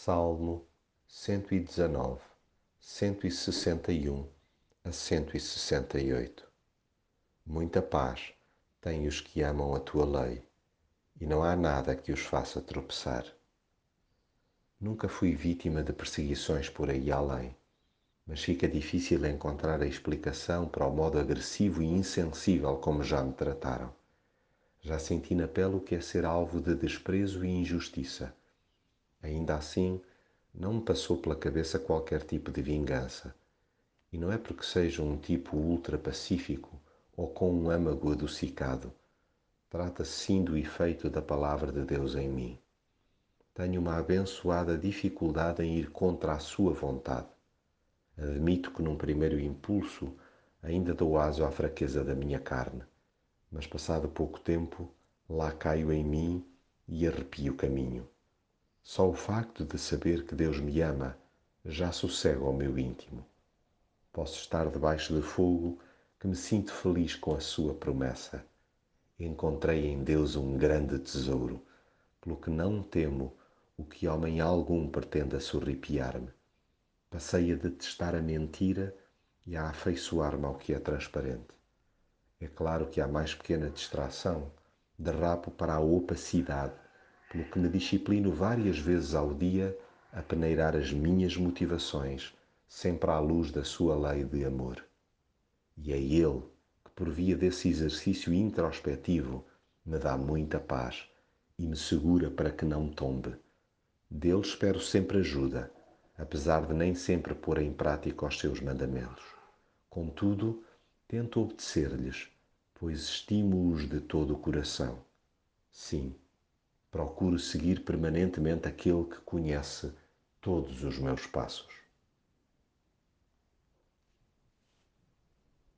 Salmo 119, 161 a 168 Muita paz têm os que amam a tua lei, e não há nada que os faça tropeçar. Nunca fui vítima de perseguições por aí além, mas fica difícil encontrar a explicação para o modo agressivo e insensível como já me trataram. Já senti na pele o que é ser alvo de desprezo e injustiça Ainda assim, não me passou pela cabeça qualquer tipo de vingança. E não é porque seja um tipo ultra pacífico ou com um âmago adocicado. Trata-se sim do efeito da palavra de Deus em mim. Tenho uma abençoada dificuldade em ir contra a sua vontade. Admito que num primeiro impulso ainda dou aso à fraqueza da minha carne, mas passado pouco tempo, lá caio em mim e arrepio o caminho. Só o facto de saber que Deus me ama já sossega ao meu íntimo. Posso estar debaixo de fogo que me sinto feliz com a sua promessa. Encontrei em Deus um grande tesouro, pelo que não temo o que homem algum pretenda sorripiar-me. Passei a detestar a mentira e a afeiçoar-me ao que é transparente. É claro que há mais pequena distração, derrapo para a opacidade pelo que me disciplino várias vezes ao dia a peneirar as minhas motivações, sempre à luz da sua lei de amor. E é Ele que, por via desse exercício introspectivo, me dá muita paz e me segura para que não tombe. Dele espero sempre ajuda, apesar de nem sempre pôr em prática os seus mandamentos. Contudo, tento obedecer-lhes, pois estimo-os de todo o coração. Sim, procuro seguir permanentemente aquele que conhece todos os meus passos.